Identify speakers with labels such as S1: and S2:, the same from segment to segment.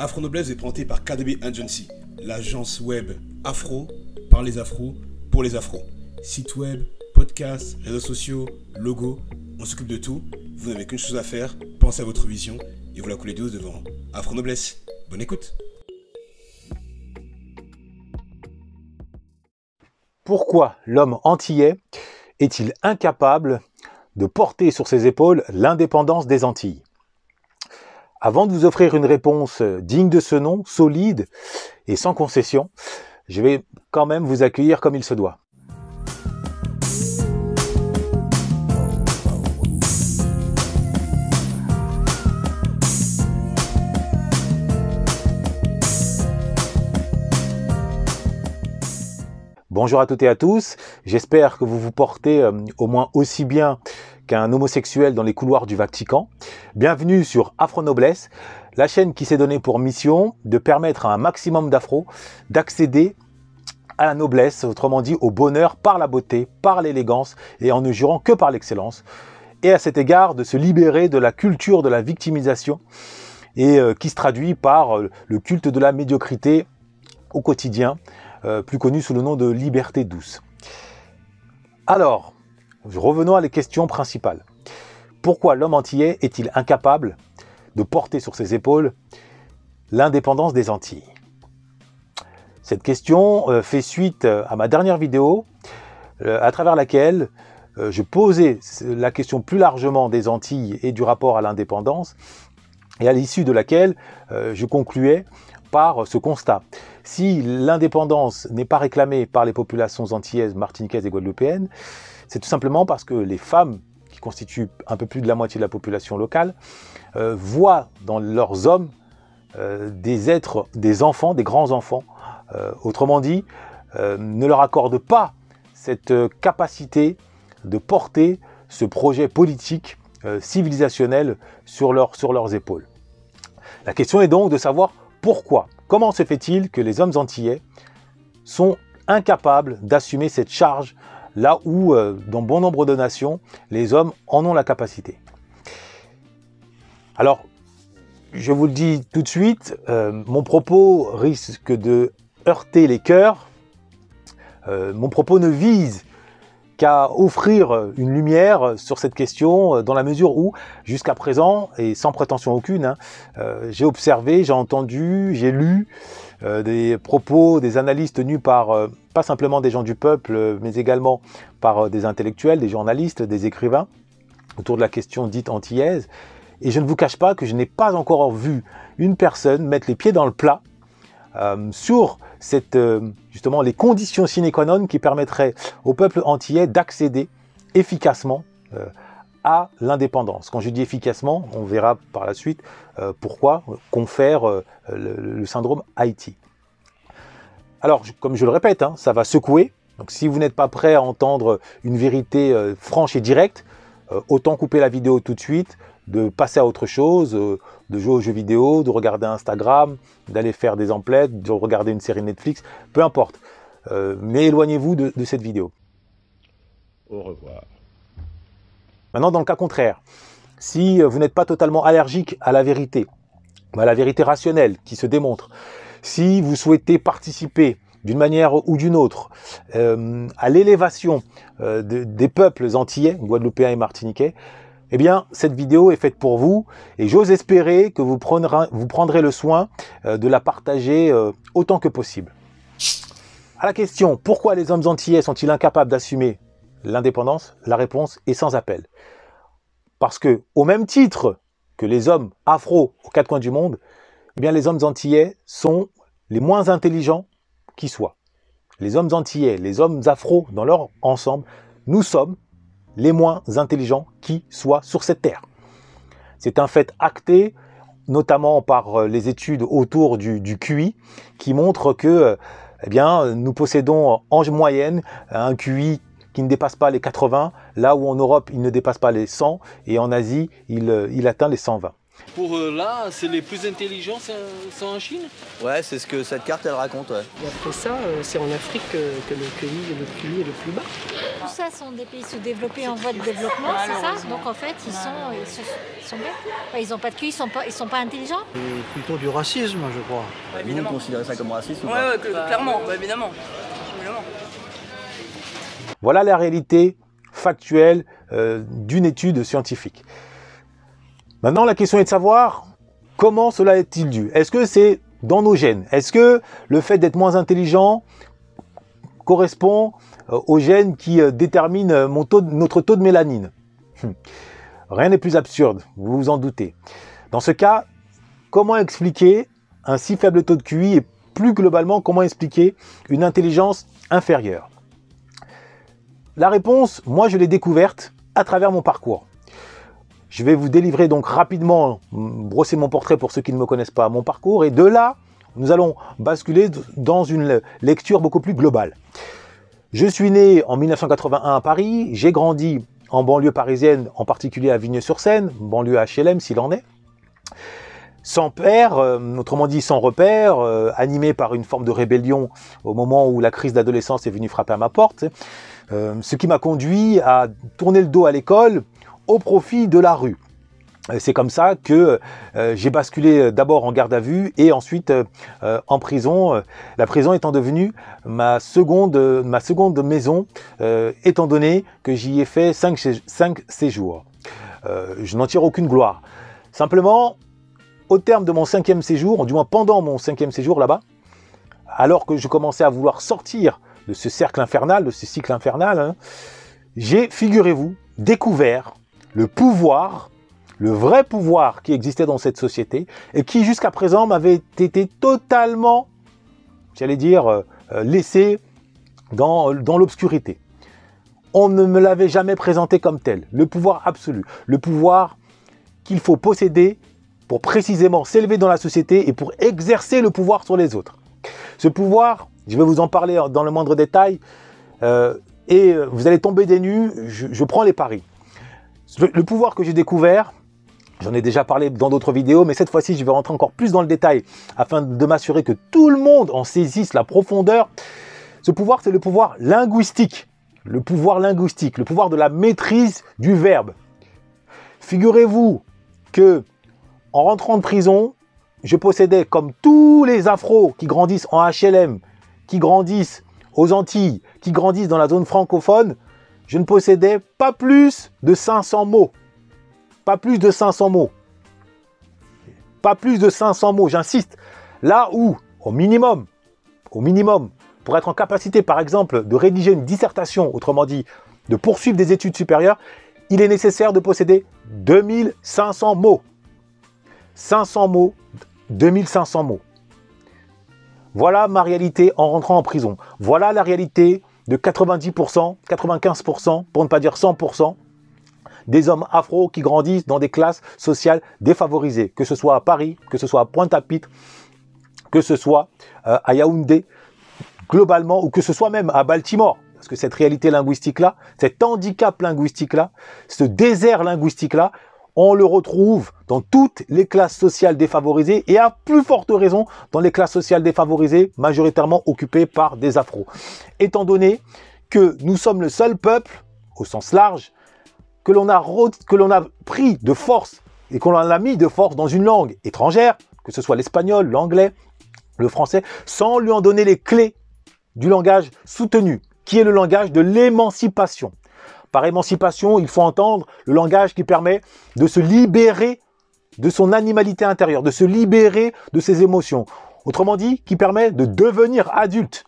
S1: Afro Noblesse est présenté par KDB Agency, l'agence web afro par les afros pour les afros. Site web, podcast, réseaux sociaux, logo, on s'occupe de tout. Vous n'avez qu'une chose à faire, pensez à votre vision et vous la coulez douce devant Afro Noblesse. Bonne écoute.
S2: Pourquoi l'homme antillais est-il incapable de porter sur ses épaules l'indépendance des Antilles? Avant de vous offrir une réponse digne de ce nom, solide et sans concession, je vais quand même vous accueillir comme il se doit. Bonjour à toutes et à tous, j'espère que vous vous portez euh, au moins aussi bien qu'un homosexuel dans les couloirs du Vatican. Bienvenue sur Afro Noblesse, la chaîne qui s'est donnée pour mission de permettre à un maximum d'afro d'accéder à la noblesse, autrement dit au bonheur par la beauté, par l'élégance et en ne jurant que par l'excellence. Et à cet égard de se libérer de la culture de la victimisation et euh, qui se traduit par euh, le culte de la médiocrité au quotidien, euh, plus connu sous le nom de liberté douce. Alors, Revenons à les questions principales. Pourquoi l'homme antillais est-il incapable de porter sur ses épaules l'indépendance des Antilles? Cette question euh, fait suite euh, à ma dernière vidéo euh, à travers laquelle je posais la question plus largement des Antilles et du rapport à l'indépendance et à l'issue de laquelle je concluais par ce constat. Si l'indépendance n'est pas réclamée par les populations antillaises, martiniquaises et guadeloupéennes, c'est tout simplement parce que les femmes, qui constituent un peu plus de la moitié de la population locale, euh, voient dans leurs hommes euh, des êtres, des enfants, des grands-enfants. Euh, autrement dit, ne leur accordent pas cette capacité de porter ce projet politique civilisationnel sur, sur leurs épaules. La question est donc de savoir pourquoi, comment se fait-il que les hommes antillais sont incapables d'assumer cette charge là où, euh, dans bon nombre de nations, les hommes en ont la capacité. Alors, je vous le dis tout de suite, euh, mon propos risque de heurter les cœurs. Euh, mon propos ne vise qu'à offrir une lumière sur cette question dans la mesure où, jusqu'à présent, et sans prétention aucune, hein, j'ai observé, j'ai entendu, j'ai lu des propos, des analyses tenues par pas simplement des gens du peuple, mais également par euh, des intellectuels, des journalistes, des écrivains, autour de la question dite antillaise. Et je ne vous cache pas que je n'ai pas encore vu une personne mettre les pieds dans le plat euh, sur cette, euh, justement les conditions sine qua non qui permettraient au peuple antillais d'accéder efficacement l'indépendance. Quand je dis efficacement, on verra par la suite pourquoi confère le, le, syndrome Haïti. Alors, comme je le répète, hein, ça va secouer. Donc si vous n'êtes pas prêt à entendre une vérité euh, franche et directe, euh, autant couper la vidéo tout de suite, de passer à autre chose, euh, de jouer aux jeux vidéo, de regarder Instagram, d'aller faire des emplettes, de regarder une série Netflix, peu importe. mais éloignez-vous de cette vidéo.
S1: Au revoir.
S2: Maintenant, dans le cas contraire, si vous n'êtes pas totalement allergique à la vérité, à la vérité rationnelle qui se démontre, si vous souhaitez participer d'une manière ou d'une autre euh, à l'élévation euh, des peuples antillais, guadeloupéens et martiniquais, eh bien, cette vidéo est faite pour vous et j'ose espérer que vous prendrez, le soin euh, de la partager autant que possible. À la question, pourquoi les hommes antillais sont-ils incapables d'assumer l'indépendance La réponse est sans appel. Parce que, au même titre que les hommes afro aux quatre coins du monde, eh bien, les hommes antillais sont les moins intelligents qui soient. Les hommes antillais, les hommes afro dans leur ensemble, nous sommes les moins intelligents qui soient sur cette terre. C'est un fait acté, notamment par euh, les études autour du, QI, qui montrent que euh, eh bien, nous possédons en moyenne un QI qui ne dépasse pas les 80, là où en Europe il ne dépasse pas les 100 et en Asie il, euh, il atteint les 120.
S3: Pour eux, là, c'est les plus intelligents, c'est c'est en Chine?
S4: Ouais, c'est ce que cette carte elle raconte. Ouais.
S5: Et après ça, euh, c'est en Afrique que, que le, QI, le QI est le plus bas.
S6: Tout ça sont des pays sous-développés en voie de développement, c'est ça? Donc en fait, ils sont, ils sont, ils sont bêtes. Enfin, ils n'ont pas de QI, ils sont pas, ils sont pas intelligents.
S5: C'est plutôt du racisme, je crois.
S4: Vous vous considérez ça comme raciste ou
S7: Ouais,
S4: pas?
S7: ouais, que- clairement, bah, évidemment. Évidemment.
S2: Voilà la réalité factuelle euh, d'une étude scientifique. Maintenant, la question est de savoir comment cela est-il dû Est-ce que c'est dans nos gènes? Est-ce que le fait d'être moins intelligent correspond euh, aux gènes qui euh, déterminent euh, mon taux notre taux de mélanine? Hum. Rien n'est plus absurde, vous vous en doutez. Dans ce cas, comment expliquer un si faible taux de QI et plus globalement, comment expliquer une intelligence inférieure? La réponse, moi je l'ai découverte à travers mon parcours. Je vais vous délivrer donc rapidement, mm, brosser mon portrait pour ceux qui ne me connaissent pas, mon parcours, et de là, nous allons basculer dans une lecture beaucoup plus globale. Je suis né en 1981 à Paris, j'ai grandi en banlieue parisienne, en particulier à Vigneux-sur-Seine, banlieue HLM s'il en est. Sans père, euh, autrement dit sans repère, euh, animé par une forme de rébellion au moment où la crise d'adolescence est venue frapper à ma porte, euh, ce qui m'a conduit à tourner le dos à l'école au profit de la rue. Euh, C'est comme ça que euh, j'ai basculé d'abord en garde à vue et ensuite en prison. La prison étant devenue ma seconde, ma seconde maison, étant donné que j'y ai fait cinq, cinq séjours. Je n'en tire aucune gloire. Simplement, au terme de mon cinquième séjour, du moins pendant mon cinquième séjour là-bas, alors que je commençais à vouloir sortir de ce cercle infernal, de ce cycle infernal, hein, j'ai, figurez-vous, découvert le pouvoir, le vrai pouvoir qui existait dans cette société et qui jusqu'à présent m'avait été totalement, j'allais dire, euh, euh, laissé dans, dans l'obscurité. On ne me l'avait jamais présenté comme tel, le pouvoir absolu, le pouvoir qu'il faut posséder pour précisément s'élever dans la société et pour exercer le pouvoir sur les autres. Ce pouvoir, je vais vous en parler dans le moindre détail, euh, et euh, vous allez tomber des nues, je, prends les paris. Le, le pouvoir que j'ai découvert, j'en ai déjà parlé dans d'autres vidéos, mais cette fois-ci je vais rentrer encore plus dans le détail afin de m'assurer que tout le monde en saisisse la profondeur. Ce pouvoir, c'est le pouvoir linguistique. Le pouvoir linguistique, le pouvoir de la maîtrise du verbe. Figurez-vous que en rentrant de prison, je possédais, comme tous les afros qui grandissent en HLM, qui grandissent aux Antilles, qui grandissent dans la zone francophone, je ne possédais pas plus de 500 mots. Pas plus de 500 mots. Pas plus de 500 mots, j'insiste. Là où, au minimum, au minimum, pour être en capacité, par exemple, de rédiger une dissertation, autrement dit, de poursuivre des études supérieures, il est nécessaire de posséder 2500 mots. 500 mots, 2500 mots. Voilà ma réalité en rentrant en prison. Voilà la réalité de 90%, 95%, pour ne pas dire 100%, des hommes afro qui grandissent dans des classes sociales défavorisées, que ce soit à Paris, que ce soit à Pointe-à-Pitre, que ce soit euh, à Yaoundé, globalement, ou que ce soit même à Baltimore. Parce que cette réalité linguistique-là, cet handicap linguistique-là, ce désert linguistique-là, on le retrouve dans toutes les classes sociales défavorisées et à plus forte raison dans les classes sociales défavorisées majoritairement occupées par des afros. Étant donné que nous sommes le seul peuple, au sens large, que l'on a, a pris de force et qu'on a mis de force dans une langue étrangère, que ce soit l'espagnol, l'anglais, le français, sans lui en donner les clés du langage soutenu, qui est le langage de l'émancipation. Par émancipation, il faut entendre le langage qui permet de se libérer de son animalité intérieure, de se libérer de ses émotions. Autrement dit, qui permet de devenir adulte.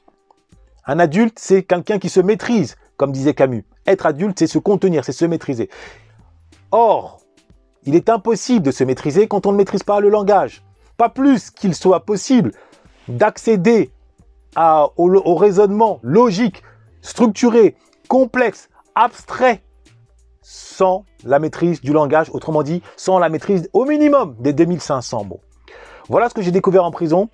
S2: Un adulte, c'est quelqu'un qui se maîtrise, comme disait Camus. Être adulte, c'est se contenir, c'est se maîtriser. Or, il est impossible de se maîtriser quand on ne maîtrise pas le langage. Pas plus qu'il soit possible d'accéder au, au raisonnement logique, structuré, complexe, abstrait, sans la maîtrise du langage, autrement dit, sans la maîtrise au minimum des 2500 mots. Voilà ce que j'ai découvert en prison,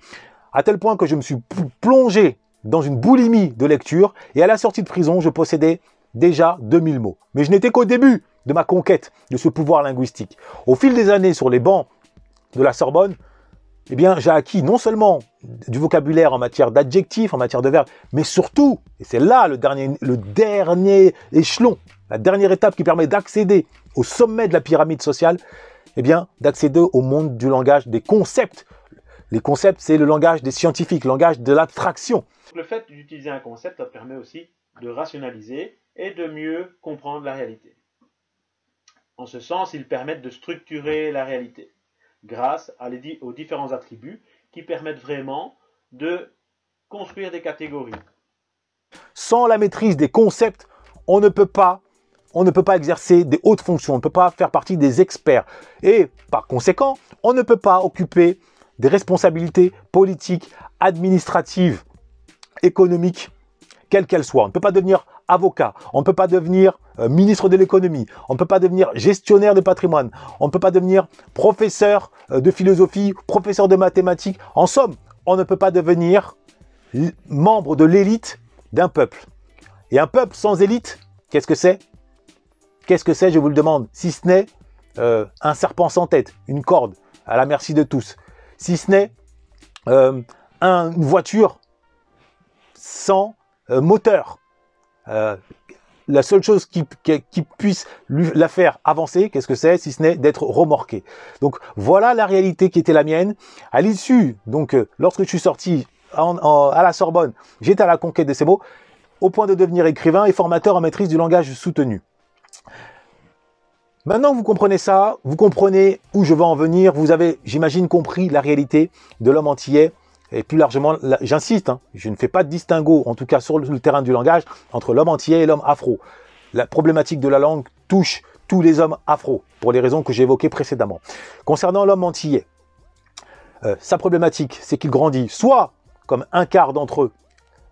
S2: à tel point que je me suis plongé dans une boulimie de lecture, et à la sortie de prison, je possédais déjà 2000 mots. Mais je n'étais qu'au début de ma conquête de ce pouvoir linguistique. Au fil des années, sur les bancs de la Sorbonne, eh bien, j'ai acquis non seulement du vocabulaire en matière d'adjectifs, en matière de verbes, mais surtout, et c'est là le dernier, le dernier échelon, la dernière étape qui permet d'accéder au sommet de la pyramide sociale, eh bien, d'accéder au monde du langage des concepts. Les concepts, c'est le langage des scientifiques, le langage de l'abstraction.
S8: Le fait d'utiliser un concept permet aussi de rationaliser et de mieux comprendre la réalité. En ce sens, ils permettent de structurer la réalité grâce aux différents attributs qui permettent vraiment de construire des catégories.
S2: Sans la maîtrise des concepts, on ne peut pas on ne peut pas exercer des hautes fonctions, on ne peut pas faire partie des experts. Et par conséquent, on ne peut pas occuper des responsabilités politiques, administratives, économiques, quelles qu'elles soient. On ne peut pas devenir avocat, on ne peut pas devenir euh, ministre de l'économie, on ne peut pas devenir gestionnaire de patrimoine, on ne peut pas devenir professeur euh, de philosophie, professeur de mathématiques. En somme, on ne peut pas devenir membre de l'élite d'un peuple. Et un peuple sans élite, qu'est-ce que c'est? Qu'est-ce que c'est, je vous le demande, si ce n'est euh, un serpent sans tête, une corde à la merci de tous, si ce n'est une voiture sans moteur, euh, la seule chose qui, puisse la faire avancer, qu'est-ce que c'est, si ce n'est d'être remorqué. Donc voilà la réalité qui était la mienne. À l'issue, donc euh, lorsque je suis sorti à la Sorbonne, j'étais à la conquête de ces mots, au point de devenir écrivain et formateur en maîtrise du langage soutenu. Maintenant que vous comprenez ça, vous comprenez où je veux en venir, vous avez, j'imagine, compris la réalité de l'homme antillais et plus largement, j'insiste, hein, je ne fais pas de distinguo, en tout cas sur le terrain du langage, entre l'homme entier et l'homme afro. La problématique de la langue touche tous les hommes afro, pour les raisons que j'ai évoquées précédemment. Concernant l'homme antillais, euh, sa problématique, c'est qu'il grandit soit comme un quart d'entre eux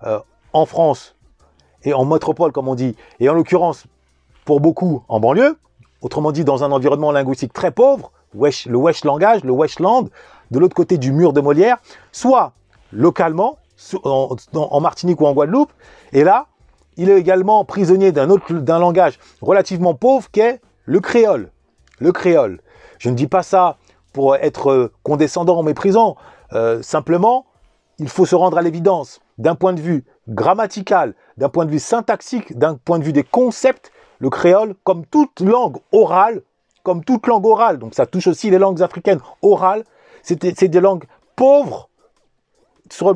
S2: euh, en France et en métropole, comme on dit, et en l'occurrence, pour beaucoup, en banlieue, autrement dit, dans un environnement linguistique très pauvre, le wesh langage, le weshland, de l'autre côté du mur de Molière, soit localement, en, Martinique ou en Guadeloupe, et là, il est également prisonnier d'un autre d'un langage relativement pauvre qu'est le créole. Le créole. Je ne dis pas ça pour être condescendant ou méprisant. Euh, simplement, il faut se rendre à l'évidence. D'un point de vue grammatical, d'un point de vue syntaxique, d'un point de vue des concepts, le créole, comme toute langue orale, comme toute langue orale, donc ça touche aussi les langues africaines orales, c'est des langues pauvres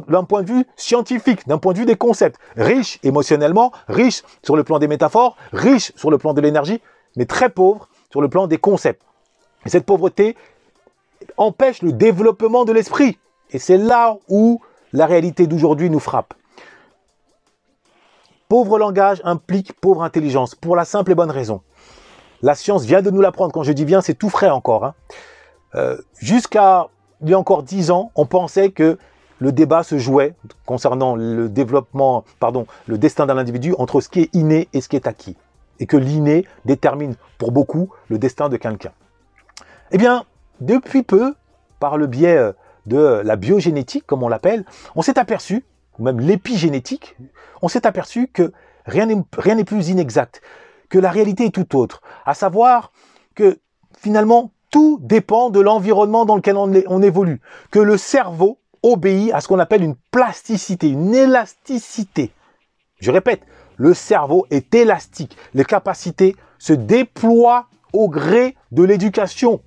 S2: d'un point de vue scientifique, d'un point de vue des concepts, riches émotionnellement, riches sur le plan des métaphores, riches sur le plan de l'énergie, mais très pauvres sur le plan des concepts. Et cette pauvreté empêche le développement de l'esprit. Et c'est là où la réalité d'aujourd'hui nous frappe. Pauvre langage implique pauvre intelligence, pour la simple et bonne raison la science vient de nous l'apprendre. Quand je dis bien, c'est tout frais encore. Hein. Euh, jusqu'à il y a encore dix ans, on pensait que le débat se jouait concernant le développement, pardon, le destin d'un individu entre ce qui est inné et ce qui est acquis. Et que l'inné détermine pour beaucoup le destin de quelqu'un. Eh bien, depuis peu, par le biais euh, de la biogénétique, comme on l'appelle, on s'est aperçu, ou même l'épigénétique, on s'est aperçu que rien n'est plus inexact, que la réalité est tout autre. À savoir que finalement, tout dépend de l'environnement dans lequel on, évolue. Que le cerveau obéit à ce qu'on appelle une plasticité, une élasticité. Je répète, le cerveau est élastique. Les capacités se déploient au gré de l'éducation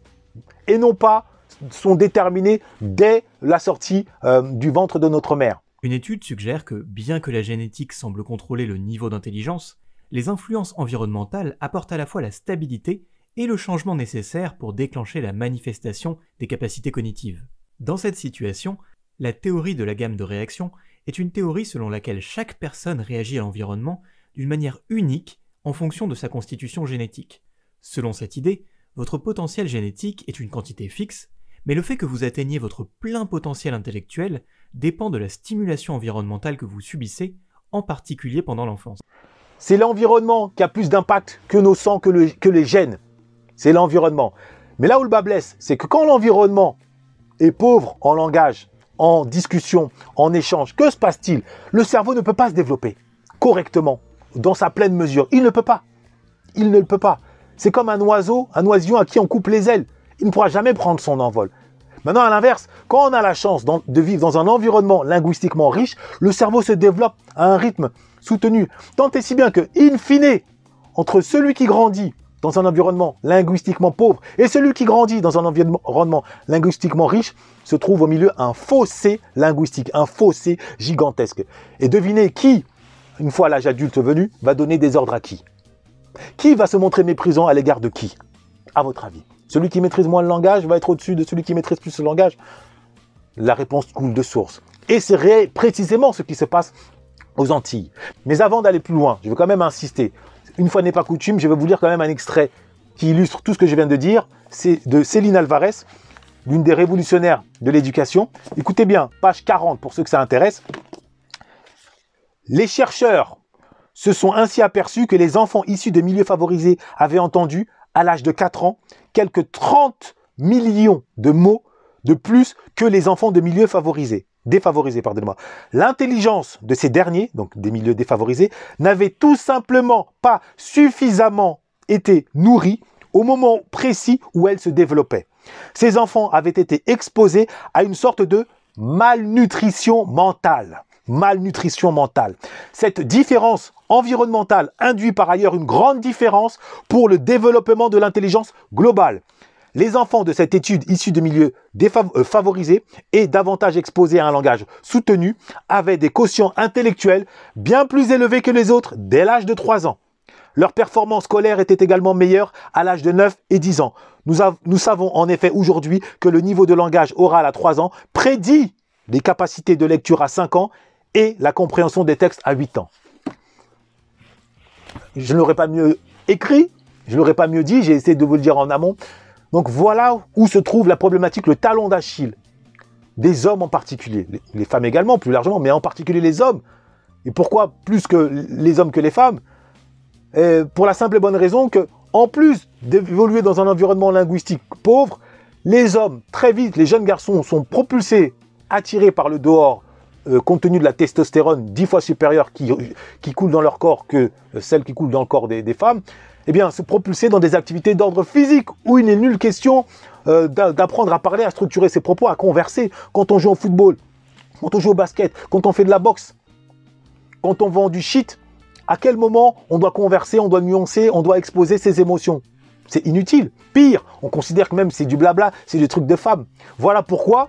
S2: et non pas sont déterminées dès la sortie euh, du ventre de notre mère.
S9: Une étude suggère que bien que la génétique semble contrôler le niveau d'intelligence, les influences environnementales apportent à la fois la stabilité et le changement nécessaire pour déclencher la manifestation des capacités cognitives. Dans cette situation, la théorie de la gamme de réactions est une théorie selon laquelle chaque personne réagit à l'environnement d'une manière unique en fonction de sa constitution génétique. Selon cette idée, votre potentiel génétique est une quantité fixe, mais le fait que vous atteigniez votre plein potentiel intellectuel dépend de la stimulation environnementale que vous subissez, en particulier pendant l'enfance.
S2: C'est l'environnement qui a plus d'impact que nos sangs, que, les gènes. C'est l'environnement. Mais là où le bas blesse, c'est que quand l'environnement est pauvre en langage, en discussion, en échange, que se passe-t-il? Le cerveau ne peut pas se développer correctement, dans sa pleine mesure. Il ne peut pas. Il ne le peut pas. C'est comme un oiseau, un oisillon à qui on coupe les ailes. Il ne pourra jamais prendre son envol. Maintenant, à l'inverse, quand on a la chance de vivre dans un environnement linguistiquement riche, le cerveau se développe à un rythme soutenu. Tant et si bien que, in fine, entre celui qui grandit dans un environnement linguistiquement pauvre et celui qui grandit dans un environnement linguistiquement riche, se trouve au milieu un fossé linguistique, un fossé gigantesque. Et devinez qui, une fois l'âge adulte venu, va donner des ordres à qui? Qui va se montrer méprisant à l'égard de qui? À votre avis Celui qui maîtrise moins le langage va être au-dessus de celui qui maîtrise plus le langage La réponse coule de source. Et c'est précisément ce qui se passe aux Antilles. Mais avant d'aller plus loin, je veux quand même insister une fois n'est pas coutume, je vais vous lire quand même un extrait qui illustre tout ce que je viens de dire. C'est de Céline Alvarez, l'une des révolutionnaires de l'éducation. Écoutez bien, page 40 pour ceux que ça intéresse. Les chercheurs se sont ainsi aperçus que les enfants issus de milieux favorisés avaient entendu, à l'âge de 4 ans, quelques 30 millions de mots de plus que les enfants de milieux favorisés défavorisés, pardonnez-moi. L'intelligence de ces derniers, donc des milieux défavorisés, n'avait tout simplement pas suffisamment été nourrie au moment précis où elle se développait. Ces enfants avaient été exposés à une sorte de malnutrition mentale. Malnutrition mentale. Cette différence environnementale induit par ailleurs une grande différence pour le développement de l'intelligence globale. Les enfants de cette étude issus de milieux euh, favorisés et davantage exposés à un langage soutenu avaient des quotients intellectuels bien plus élevés que les autres dès l'âge de 3 ans. Leur performance scolaire était également meilleure à l'âge de 9 et 10 ans. Nous, nous savons en effet aujourd'hui que le niveau de langage oral à 3 ans prédit les capacités de lecture à 5 ans et la compréhension des textes à 8 ans. Je ne l'aurais pas mieux écrit, je ne l'aurais pas mieux dit, j'ai essayé de vous le dire en amont. Donc voilà où se trouve la problématique, le talon d'Achille des hommes en particulier, les femmes également plus largement, mais en particulier les hommes. Et pourquoi plus que les hommes que les femmes Pour la simple et bonne raison que, en plus d'évoluer dans un environnement linguistique pauvre, les hommes, très vite, les jeunes garçons sont propulsés, attirés par le dehors, euh, compte tenu de la testostérone dix fois supérieure qui, qui, coule dans leur corps que celle qui coule dans le corps des femmes, eh bien, se propulser dans des activités d'ordre physique où il n'est nulle question euh, d'apprendre à parler, à structurer ses propos, à converser. Quand on joue au football, quand on joue au basket, quand on fait de la boxe, quand on vend du shit, à quel moment on doit converser, on doit nuancer, on doit exposer ses émotions? C'est inutile. Pire, on considère que même c'est du blabla, c'est des trucs de femmes. Voilà pourquoi,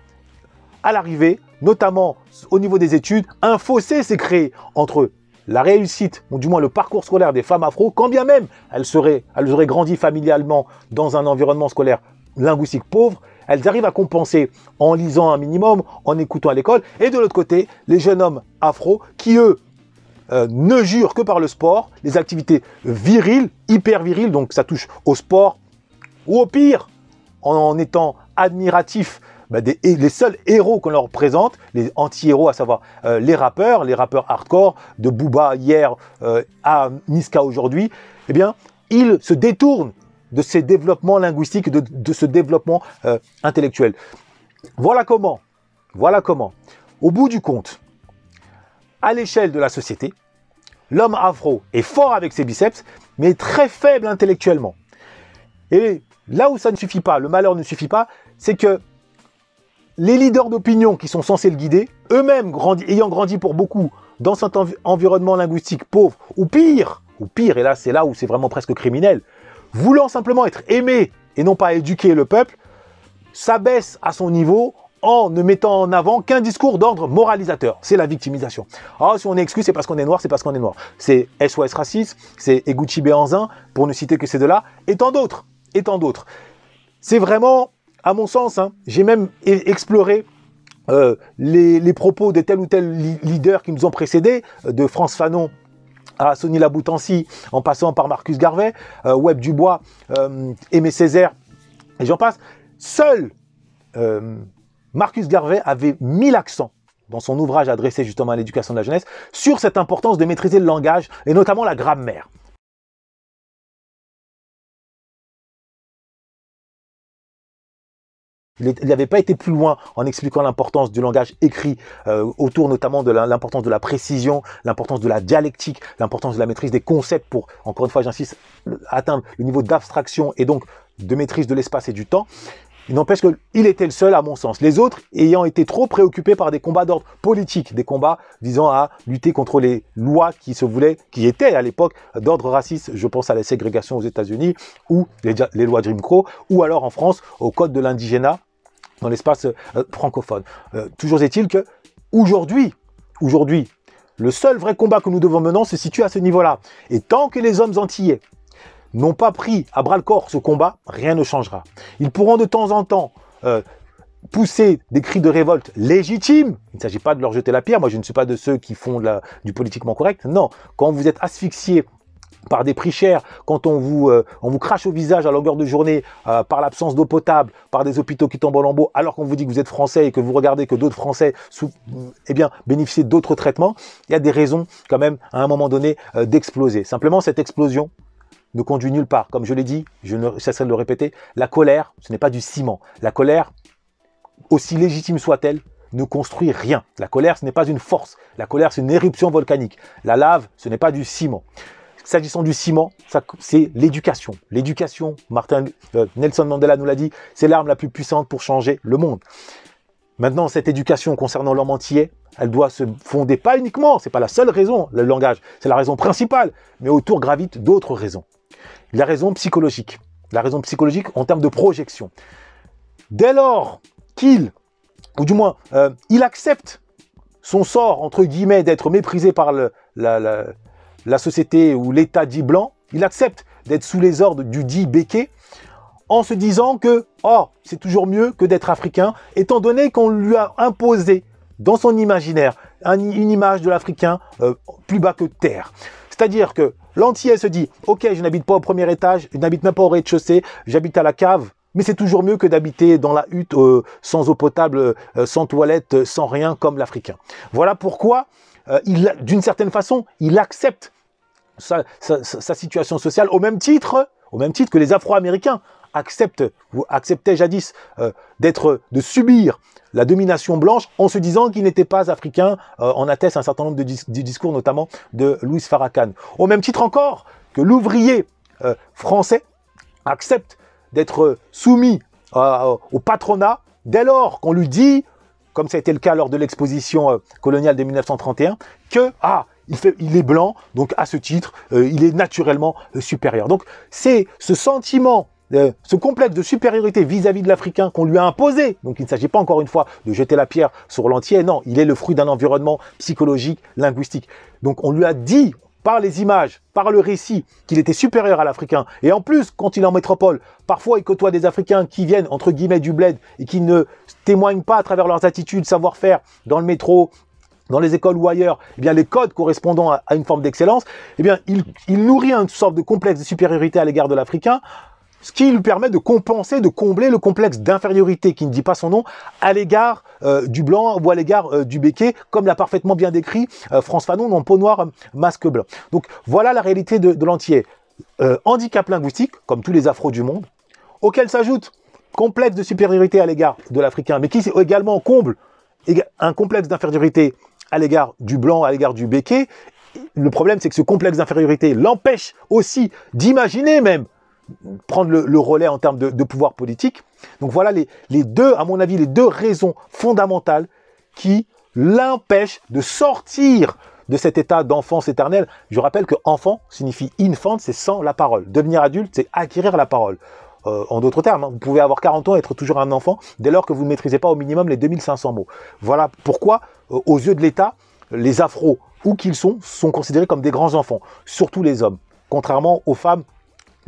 S2: à l'arrivée, notamment au niveau des études, un fossé s'est créé entre la réussite, ou du moins le parcours scolaire des femmes afro, quand bien même elles, auraient grandi familialement dans un environnement scolaire linguistique pauvre, elles arrivent à compenser en lisant un minimum, en écoutant à l'école. Et de l'autre côté, les jeunes hommes afro qui, eux, euh, ne jurent que par le sport, les activités viriles, hyper viriles, donc ça touche au sport, ou au pire, en étant admiratifs bah, les seuls héros qu'on leur présente, les anti-héros, à savoir euh, les rappeurs, les rappeurs hardcore, de Booba hier euh, à Niska aujourd'hui, eh bien, ils se détournent de ces développements linguistiques, de, ce développement euh, intellectuel. Voilà comment, voilà comment, au bout du compte, à l'échelle de la société, l'homme afro est fort avec ses biceps, mais très faible intellectuellement. Et là où ça ne suffit pas, le malheur ne suffit pas, c'est que les leaders d'opinion qui sont censés le guider, eux-mêmes ayant grandi pour beaucoup dans cet environnement linguistique pauvre, ou pire, ou pire, et là c'est là où c'est vraiment presque criminel, voulant simplement être aimé et non pas éduquer le peuple, s'abaisse à son niveau en ne mettant en avant qu'un discours d'ordre moralisateur. C'est la victimisation. Ah, si on est exclu, c'est parce qu'on est noir, c'est parce qu'on est noir. C'est SOS Raciste, c'est Eguchi Béanzin, pour ne citer que ces deux-là, et tant d'autres, et tant d'autres. C'est vraiment à mon sens, hein, j'ai même e-, exploré euh, les, propos de tel ou tel leader qui nous ont précédés, euh, de France Fanon à Sonny Laboutancy, en passant par Marcus Garvey, euh, Webb Dubois, Aimé Césaire, et j'en passe. Seul Marcus Garvey avait mis l'accent dans son ouvrage adressé justement à l'éducation de la jeunesse sur cette importance de maîtriser le langage et notamment la grammaire. Il n'avait pas été plus loin en expliquant l'importance du langage écrit, euh, autour notamment de l'importance de la précision, l'importance de la dialectique, l'importance de la maîtrise des concepts pour, encore une fois j'insiste, atteindre le niveau d'abstraction et donc de maîtrise de l'espace et du temps. Il n'empêche qu'il était le seul, à mon sens. Les autres ayant été trop préoccupés par des combats d'ordre politique, des combats visant à lutter contre les lois qui se voulaient, qui étaient à l'époque d'ordre raciste. Je pense à la ségrégation aux États-Unis ou les, lois Jim Crow, ou alors en France au code de l'indigénat dans l'espace euh, francophone. Euh, toujours est-il que aujourd'hui, aujourd'hui, le seul vrai combat que nous devons mener se situe à ce niveau-là. Et tant que les hommes antillais n'ont pas pris à bras le corps ce combat, rien ne changera. Ils pourront de temps en temps euh, pousser des cris de révolte légitimes. Il ne s'agit pas de leur jeter la pierre. Moi, je ne suis pas de ceux qui font du politiquement correct. Non, quand vous êtes asphyxié par des prix chers, quand on vous, euh, on vous crache au visage à longueur de journée euh, par l'absence d'eau potable, par des hôpitaux qui tombent en lambeaux, alors qu'on vous dit que vous êtes français et que vous regardez que d'autres français eh bien, bénéficient d'autres traitements, il y a des raisons quand même à un moment donné d'exploser. Simplement, cette explosion, ne conduit nulle part. Comme je l'ai dit, je ne cesserai de le répéter, la colère, ce n'est pas du ciment. La colère, aussi légitime soit-elle, ne construit rien. La colère, ce n'est pas une force. La colère, c'est une éruption volcanique. La lave, ce n'est pas du ciment. S'agissant du ciment, c'est l'éducation. L'éducation, Martin euh, Nelson Mandela nous l'a dit, c'est l'arme la plus puissante pour changer le monde. Maintenant, cette éducation concernant l'homme entier, elle doit se fonder pas uniquement, c'est pas la seule raison, le langage, c'est la raison principale, mais autour gravitent d'autres raisons la raison psychologique. La raison psychologique en termes de projection. Dès lors qu'il, ou du moins, euh, il accepte son sort, entre guillemets, d'être méprisé par la, société ou l'État dit blanc, il accepte d'être sous les ordres du dit béquet, en se disant que, oh, c'est toujours mieux que d'être africain, étant donné qu'on lui a imposé dans son imaginaire une image de l'Africain euh, plus bas que terre. C'est-à-dire que l'antillais se dit, ok, je n'habite pas au premier étage, je n'habite même pas au rez-de-chaussée, j'habite à la cave, mais c'est toujours mieux que d'habiter dans la hutte euh, sans eau potable, euh, sans toilette, sans rien comme l'Africain. Voilà pourquoi, euh, d'une certaine façon, il accepte sa, situation sociale au même titre, au même titre que les Afro-Américains acceptent, ou acceptaient jadis d'être, de subir la domination blanche en se disant qu'il n'était pas africain. Euh, on atteste un certain nombre de discours, notamment de Louis Farrakhan. Au même titre encore que l'ouvrier euh, français accepte d'être soumis euh, au patronat dès lors qu'on lui dit, comme ça a été le cas lors de l'exposition coloniale de 1931, que ah, il, fait, il, est blanc, donc à ce titre, il est naturellement supérieur. Donc c'est ce sentiment ce complexe de supériorité vis-à-vis de l'Africain qu'on lui a imposé, donc il ne s'agit pas encore une fois de jeter la pierre sur l'entier, non, il est le fruit d'un environnement psychologique, linguistique. Donc on lui a dit par les images, par le récit, qu'il était supérieur à l'Africain. Et en plus, quand il est en métropole, parfois il côtoie des Africains qui viennent, entre guillemets, du bled et qui ne témoignent pas à travers leurs attitudes, savoir-faire dans le métro, dans les écoles ou ailleurs, eh bien, les codes correspondant à, une forme d'excellence, eh bien, il, il nourrit une sorte de complexe de supériorité à l'égard de l'Africain, ce qui lui permet de compenser, de combler le complexe d'infériorité qui ne dit pas son nom à l'égard euh, du blanc ou à l'égard euh, du béquet, comme l'a parfaitement bien décrit euh, France Fanon dans Peau noire, masque blanc. Donc voilà la réalité de, l'entier. handicap linguistique, comme tous les afros du monde, auquel s'ajoute complexe de supériorité à l'égard de l'africain, mais qui également comble un complexe d'infériorité à l'égard du blanc, à l'égard du béquet. Le problème, c'est que ce complexe d'infériorité l'empêche aussi d'imaginer même prendre le, relais en termes de, pouvoir politique. Donc voilà les, deux, à mon avis, les deux raisons fondamentales qui l'empêchent de sortir de cet état d'enfance éternelle. Je rappelle que enfant signifie infant, c'est sans la parole. Devenir adulte, c'est acquérir la parole. Euh, en d'autres termes, hein, vous pouvez avoir 40 ans et être toujours un enfant dès lors que vous ne maîtrisez pas au minimum les 2500 mots. Voilà pourquoi, euh, aux yeux de l'État, les afros, où qu'ils sont, sont considérés comme des grands enfants, surtout les hommes, contrairement aux femmes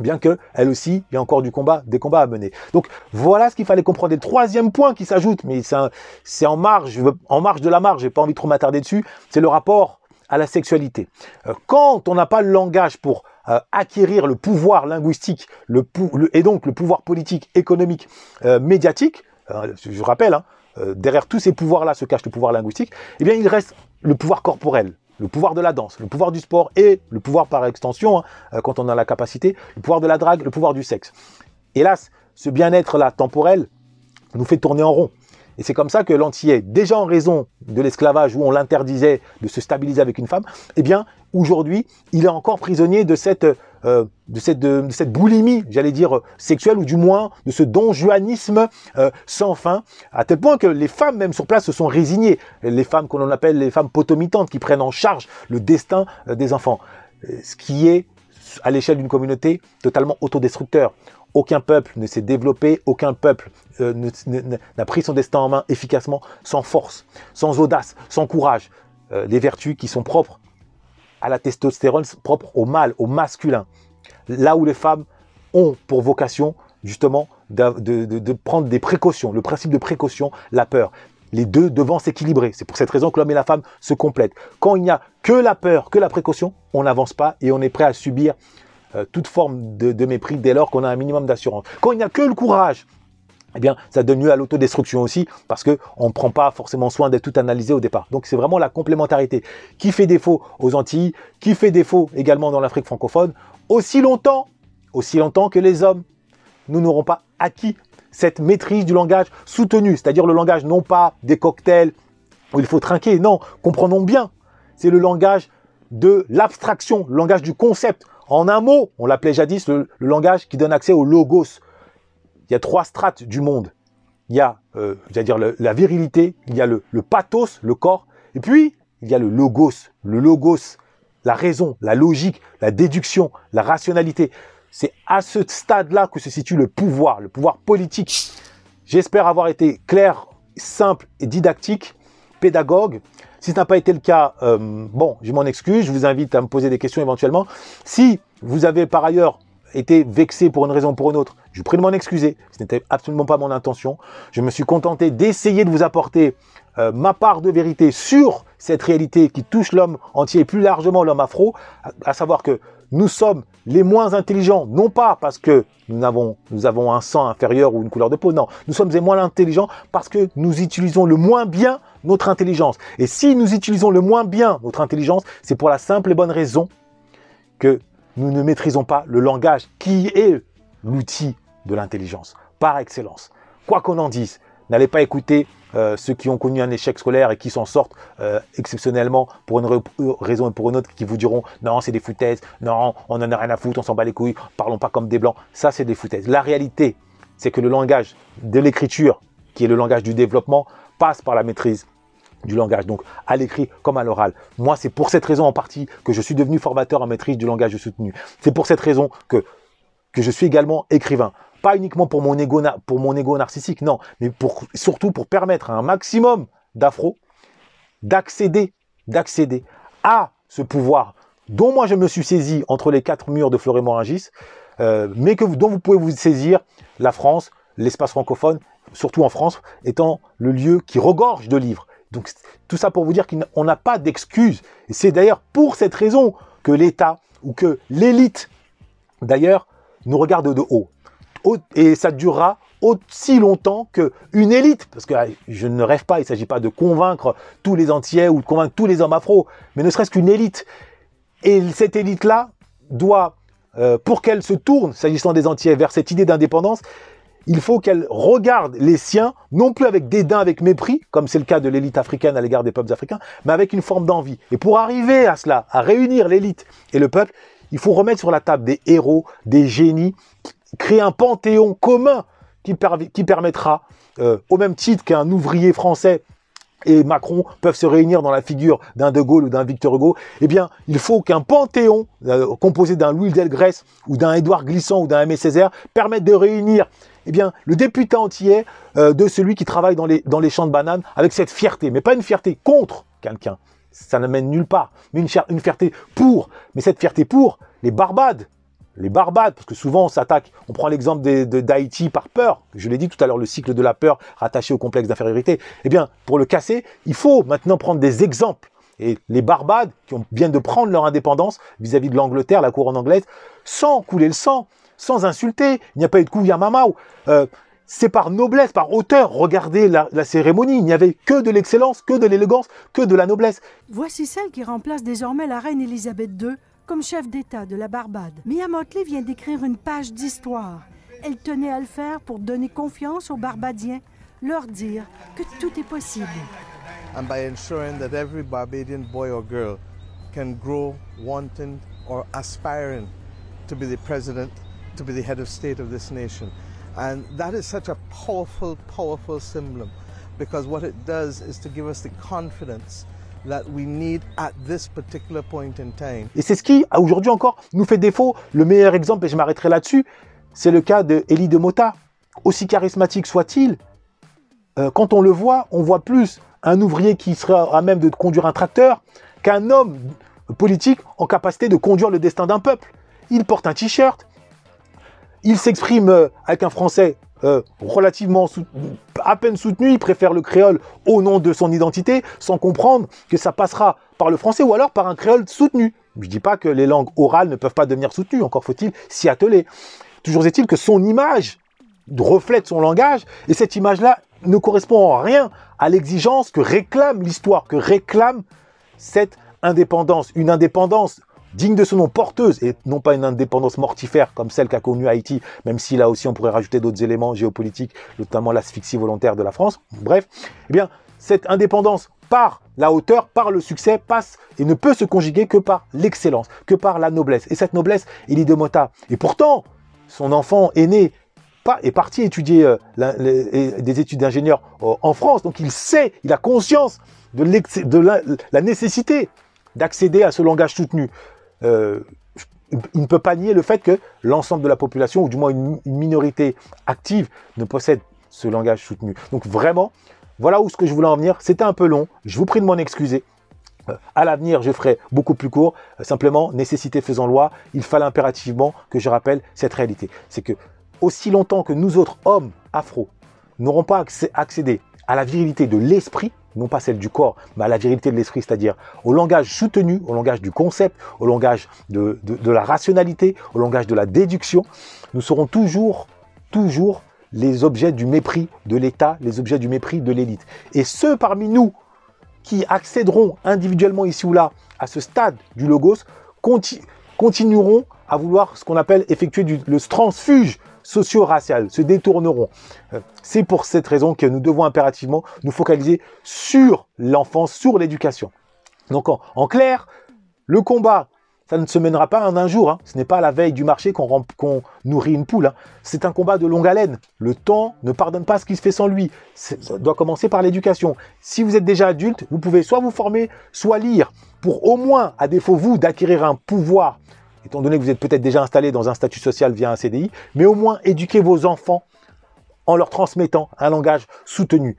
S2: bien que elle aussi, il y a encore du combat, des combats à mener. Donc voilà ce qu'il fallait comprendre. Et troisième point qui s'ajoute, mais c'est en marge, en marge de la marge, j'ai pas envie de trop m'attarder dessus, c'est le rapport à la sexualité. Euh, quand on n'a pas le langage pour euh, acquérir le pouvoir linguistique et donc le pouvoir politique, économique, euh, médiatique, je rappelle, hein, derrière tous ces pouvoirs-là se cache le pouvoir linguistique, eh bien il reste le pouvoir corporel le pouvoir de la danse, le pouvoir du sport et le pouvoir par extension, hein, euh, quand on a la capacité, le pouvoir de la drague, le pouvoir du sexe. Hélas, ce bien-être-là temporel nous fait tourner en rond. Et c'est comme ça que l'antillais, déjà en raison de l'esclavage où on l'interdisait de se stabiliser avec une femme, eh bien, aujourd'hui, il est encore prisonnier de cette euh, de, cette, de, cette boulimie, j'allais dire, sexuelle, ou du moins de ce donjuanisme euh, sans fin, à tel point que les femmes, même sur place, se sont résignées. Les femmes qu'on appelle les femmes potomitantes, qui prennent en charge le destin euh, des enfants. Ce qui est, à l'échelle d'une communauté, totalement autodestructeur. Aucun peuple ne s'est développé, aucun peuple n'a pris son destin en main efficacement sans force, sans audace, sans courage. les vertus qui sont propres à la testostérone propre au mâle, au masculin. Là où les femmes ont pour vocation justement de, prendre des précautions, le principe de précaution, la peur. Les deux devant s'équilibrer. C'est pour cette raison que l'homme et la femme se complètent. Quand il n'y a que la peur, que la précaution, on n'avance pas et on est prêt à subir euh, toute forme de mépris dès lors qu'on a un minimum d'assurance. Quand il n'y a que le courage, eh bien, ça donne lieu à l'autodestruction aussi, parce qu'on ne prend pas forcément soin d'être tout analysé au départ. Donc, c'est vraiment la complémentarité qui fait défaut aux Antilles, qui fait défaut également dans l'Afrique francophone, aussi longtemps, aussi longtemps que les hommes, nous n'aurons pas acquis cette maîtrise du langage soutenu, c'est-à-dire le langage non pas des cocktails où il faut trinquer, non, comprenons bien, c'est le langage de l'abstraction, le langage du concept. En un mot, on l'appelait jadis le langage qui donne accès au logos, il y a trois strates du monde. Il y a, euh, dire, la virilité, il y a le, pathos, le corps, et puis il y a le logos, le logos, la raison, la logique, la déduction, la rationalité. C'est à ce stade-là que se situe le pouvoir, le pouvoir politique. J'espère avoir été clair, simple et didactique, pédagogue. Si ce n'a pas été le cas, euh, bon, je m'en excuse, je vous invite à me poser des questions éventuellement. Si vous avez par ailleurs été vexé pour une raison ou pour une autre, je prie de m'en excuser. Ce n'était absolument pas mon intention. Je me suis contenté d'essayer de vous apporter euh, ma part de vérité sur cette réalité qui touche l'homme entier et plus largement l'homme afro, à, savoir que nous sommes les moins intelligents, non pas parce que nous avons, nous avons un sang inférieur ou une couleur de peau, non, nous sommes les moins intelligents parce que nous utilisons le moins bien notre intelligence. Et si nous utilisons le moins bien notre intelligence, c'est pour la simple et bonne raison que nous ne maîtrisons pas le langage qui est l'outil de l'intelligence, par excellence. Quoi qu'on en dise, n'allez pas écouter euh, ceux qui ont connu un échec scolaire et qui s'en sortent euh, exceptionnellement pour une raison et pour une autre, qui vous diront non, c'est des foutaises, non, on n'en a rien à foutre, on s'en bat les couilles, parlons pas comme des blancs. Ça, c'est des foutaises. La réalité, c'est que le langage de l'écriture, qui est le langage du développement, passe par la maîtrise du langage, donc à l'écrit comme à l'oral. Moi, c'est pour cette raison en partie que je suis devenu formateur en maîtrise du langage soutenu. C'est pour cette raison que, que je suis également écrivain pas uniquement pour mon ego, pour mon narcissique, non, mais surtout pour permettre à un maximum d'afro d'accéder, d'accéder à ce pouvoir dont moi je me suis saisi entre les quatre murs de Florémorangis, euh, mais que, dont vous pouvez vous saisir la France, l'espace francophone, surtout en France, étant le lieu qui regorge de livres. Donc tout ça pour vous dire qu'on n'a pas d'excuses. C'est d'ailleurs pour cette raison que l'État ou que l'élite, d'ailleurs, nous regarde de haut et ça durera aussi longtemps qu'une élite, parce que ah, je ne rêve pas, il ne s'agit pas de convaincre tous les entiers ou de convaincre tous les hommes afro, mais ne serait-ce qu'une élite. Et cette élite-là doit, euh, pour qu'elle se tourne, s'agissant des entiers, vers cette idée d'indépendance, il faut qu'elle regarde les siens, non plus avec dédain, avec mépris, comme c'est le cas de l'élite africaine à l'égard des peuples africains, mais avec une forme d'envie. Et pour arriver à cela, à réunir l'élite et le peuple, il faut remettre sur la table des héros, des génies créer un panthéon commun qui, permettra, euh, au même titre qu'un ouvrier français et Macron peuvent se réunir dans la figure d'un De Gaulle ou d'un Victor Hugo, eh bien, il faut qu'un panthéon euh, composé d'un Louis Delgrès ou d'un Édouard Glissant ou d'un Aimé Césaire permette de réunir eh bien, le député entier euh, de celui qui travaille dans les, dans les champs de bananes avec cette fierté, mais pas une fierté contre quelqu'un, ça ne mène nulle part, mais une, fierté pour, mais cette fierté pour les Barbades, les Barbades, parce que souvent on s'attaque, on prend l'exemple d'Haïti par peur, je l'ai dit tout à l'heure, le cycle de la peur rattaché au complexe d'infériorité, eh bien, pour le casser, il faut maintenant prendre des exemples. Et les Barbades, qui viennent de prendre leur indépendance vis-à-vis de l'Angleterre, la couronne anglaise, sans couler le sang, sans insulter, il n'y a pas eu de coup Yamamao, euh, c'est par noblesse, par hauteur. Regardez la, la cérémonie, il n'y avait que de l'excellence, que de l'élégance, que de la noblesse.
S10: Voici celle qui remplace désormais la reine Élisabeth II comme chef d'État de la Barbade. Mia Motley vient d'écrire une page d'histoire. Elle tenait à le faire pour donner confiance aux Barbadiens, leur dire que tout est possible.
S11: And by ensuring that every Barbadian boy or girl can grow wanting or aspiring to be the president, to be the head of state of this nation. And that is such a powerful, powerful symbol because what it does is to give us the confidence that we need at this particular point in time.
S2: Et c'est ce qui, aujourd'hui encore, nous fait défaut. Le meilleur exemple, et je m'arrêterai là-dessus, c'est le cas de de Mota. Aussi charismatique soit-il, euh, quand on le voit, on voit plus un ouvrier qui sera à même de conduire un tracteur qu'un homme politique en capacité de conduire le destin d'un peuple. Il porte un t-shirt, il s'exprime euh, avec un français euh, relativement à peine soutenu, il préfère le créole au nom de son identité, sans comprendre que ça passera par le français ou alors par un créole soutenu. Je ne dis pas que les langues orales ne peuvent pas devenir soutenues, encore faut-il s'y atteler. Toujours est-il que son image reflète son langage, et cette image-là ne correspond en rien à l'exigence que réclame l'histoire, que réclame cette indépendance, une indépendance digne de son nom, porteuse, et non pas une indépendance mortifère comme celle qu'a connue Haïti, même si là aussi on pourrait rajouter d'autres éléments géopolitiques, notamment l'asphyxie volontaire de la France. Bref, eh bien, cette indépendance par la hauteur, par le succès, passe et ne peut se conjuguer que par l'excellence, que par la noblesse. Et cette noblesse, il de Mota. Et pourtant, son enfant aîné est parti étudier euh, des études d'ingénieur euh, en France, donc il sait, il a conscience de, de la nécessité d'accéder à ce langage soutenu. Euh, il ne peut pas nier le fait que l'ensemble de la population, ou du moins une, minorité active, ne possède ce langage soutenu. Donc vraiment, voilà où ce que je voulais en venir. C'était un peu long, je vous prie de m'en excuser. Euh, à l'avenir, je ferai beaucoup plus court. Euh, simplement, nécessité faisant loi, il fallait impérativement que je rappelle cette réalité. C'est que aussi longtemps que nous autres hommes afro n'aurons pas accédé à la virilité de l'esprit, non pas celle du corps, mais à la virilité de l'esprit, c'est-à-dire au langage soutenu, au langage du concept, au langage de, la rationalité, au langage de la déduction, nous serons toujours, toujours les objets du mépris de l'État, les objets du mépris de l'élite. Et ceux parmi nous qui accéderont individuellement ici ou là à ce stade du logos continueront à vouloir ce qu'on appelle effectuer le transfuge socio-raciales se détourneront. Euh, c'est pour cette raison que nous devons impérativement nous focaliser sur l'enfance, sur l'éducation. Donc en, clair, le combat, ça ne se mènera pas en un jour. Hein. Ce n'est pas à la veille du marché qu'on nourrit une poule. Hein. C'est un combat de longue haleine. Le temps ne pardonne pas ce qui se fait sans lui. Ça doit commencer par l'éducation. Si vous êtes déjà adulte, vous pouvez soit vous former, soit lire, pour au moins, à défaut vous, d'acquérir un pouvoir étant donné que vous êtes peut-être déjà installé dans un statut social via un CDI, mais au moins éduquer vos enfants en leur transmettant un langage soutenu,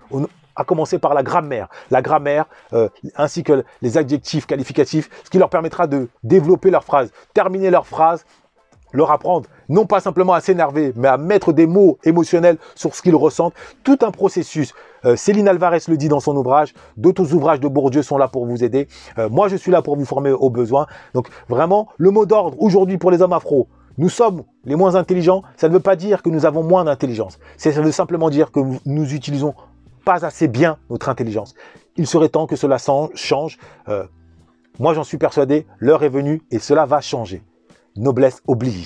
S2: à commencer par la grammaire, la grammaire euh, ainsi que les adjectifs qualificatifs, ce qui leur permettra de développer leurs phrases, terminer leurs phrases leur apprendre non pas simplement à s'énerver, mais à mettre des mots émotionnels sur ce qu'ils ressentent. Tout un processus. Euh, Céline Alvarez le dit dans son ouvrage. D'autres ouvrages de Bourdieu sont là pour vous aider. Euh, moi, je suis là pour vous former aux besoins. Donc vraiment, le mot d'ordre aujourd'hui pour les hommes afro, nous sommes les moins intelligents. Ça ne veut pas dire que nous avons moins d'intelligence. Ça veut simplement dire que nous utilisons pas assez bien notre intelligence. Il serait temps que cela change. Euh, moi, j'en suis persuadé. L'heure est venue et cela va changer noblesse oblige.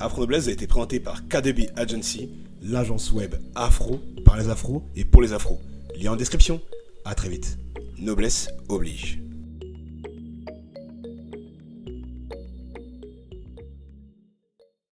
S1: Afro Noblesse a été présenté par KDB Agency, l'agence web afro par les afros et pour les afros. Lien en description. À très vite. Noblesse oblige.